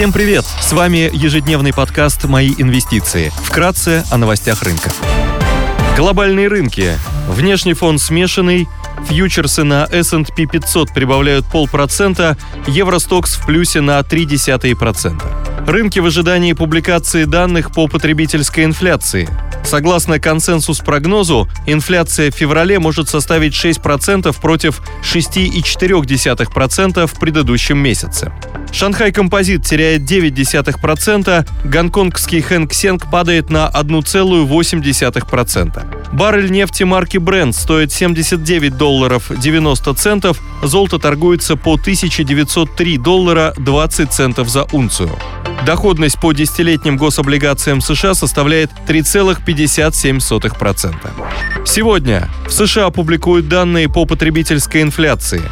Всем привет! С вами ежедневный подкаст «Мои инвестиции». Вкратце о новостях рынка. Глобальные рынки. Внешний фон смешанный, фьючерсы на S&P 500 прибавляют полпроцента, Евростокс в плюсе на 0,3%. Рынки в ожидании публикации данных по потребительской инфляции. Согласно консенсус-прогнозу, инфляция в феврале может составить 6% против 6,4% в предыдущем месяце. Шанхай Композит теряет 0,9%, гонконгский Хэнк Сенг падает на 1,8%. Баррель нефти марки Brent стоит 79 долларов 90 центов, золото торгуется по 1903 доллара 20 центов за унцию. Доходность по десятилетним гособлигациям США составляет 3,57%. Сегодня в США опубликуют данные по потребительской инфляции.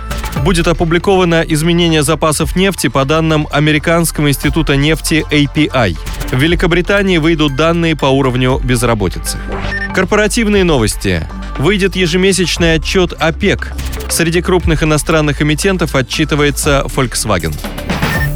Будет опубликовано изменение запасов нефти по данным Американского института нефти API. В Великобритании выйдут данные по уровню безработицы. Корпоративные новости. Выйдет ежемесячный отчет ОПЕК. Среди крупных иностранных эмитентов отчитывается Volkswagen.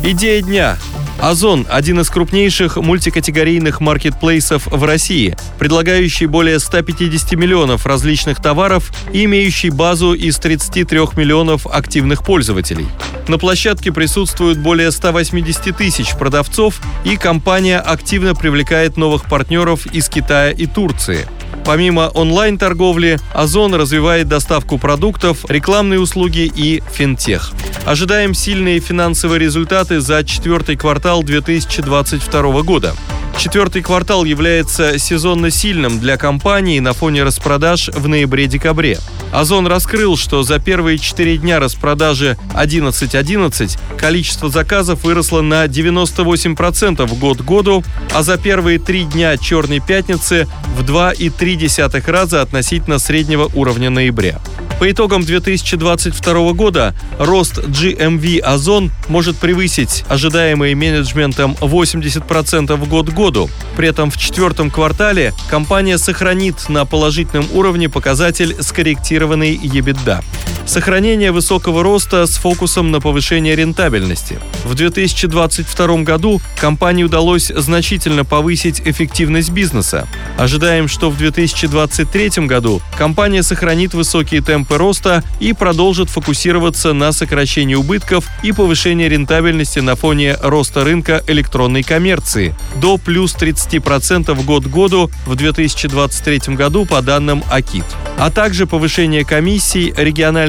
Идея дня. Озон – один из крупнейших мультикатегорийных маркетплейсов в России, предлагающий более 150 миллионов различных товаров и имеющий базу из 33 миллионов активных пользователей. На площадке присутствуют более 180 тысяч продавцов, и компания активно привлекает новых партнеров из Китая и Турции – Помимо онлайн-торговли, Озон развивает доставку продуктов, рекламные услуги и финтех. Ожидаем сильные финансовые результаты за четвертый квартал 2022 года. Четвертый квартал является сезонно сильным для компании на фоне распродаж в ноябре-декабре. Озон раскрыл, что за первые четыре дня распродажи 11.11 количество заказов выросло на 98% год к году, а за первые три дня Черной пятницы в 2,3 раза относительно среднего уровня ноября. По итогам 2022 года рост GMV Озон может превысить ожидаемые менеджментом 80% год к году. При этом в четвертом квартале компания сохранит на положительном уровне показатель скорректированный EBITDA. Сохранение высокого роста с фокусом на повышение рентабельности. В 2022 году компании удалось значительно повысить эффективность бизнеса. Ожидаем, что в 2023 году компания сохранит высокие темпы роста и продолжит фокусироваться на сокращении убытков и повышении рентабельности на фоне роста рынка электронной коммерции до плюс 30% год к году в 2023 году по данным АКИТ а также повышение комиссий,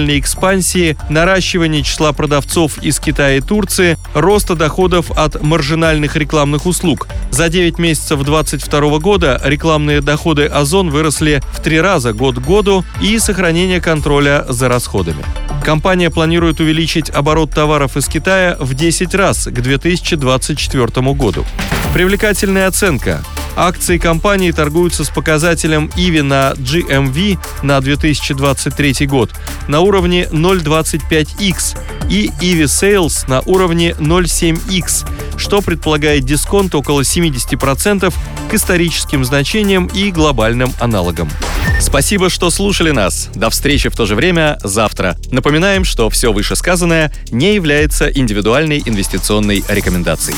региональной экспансии, наращивание числа продавцов из Китая и Турции, роста доходов от маржинальных рекламных услуг. За 9 месяцев 2022 года рекламные доходы Озон выросли в три раза год к году и сохранение контроля за расходами. Компания планирует увеличить оборот товаров из Китая в 10 раз к 2024 году. Привлекательная оценка. Акции компании торгуются с показателем EV на GMV на 2023 год на уровне 0.25x и EV Sales на уровне 0.7x, что предполагает дисконт около 70% к историческим значениям и глобальным аналогам. Спасибо, что слушали нас. До встречи в то же время завтра. Напоминаем, что все вышесказанное не является индивидуальной инвестиционной рекомендацией.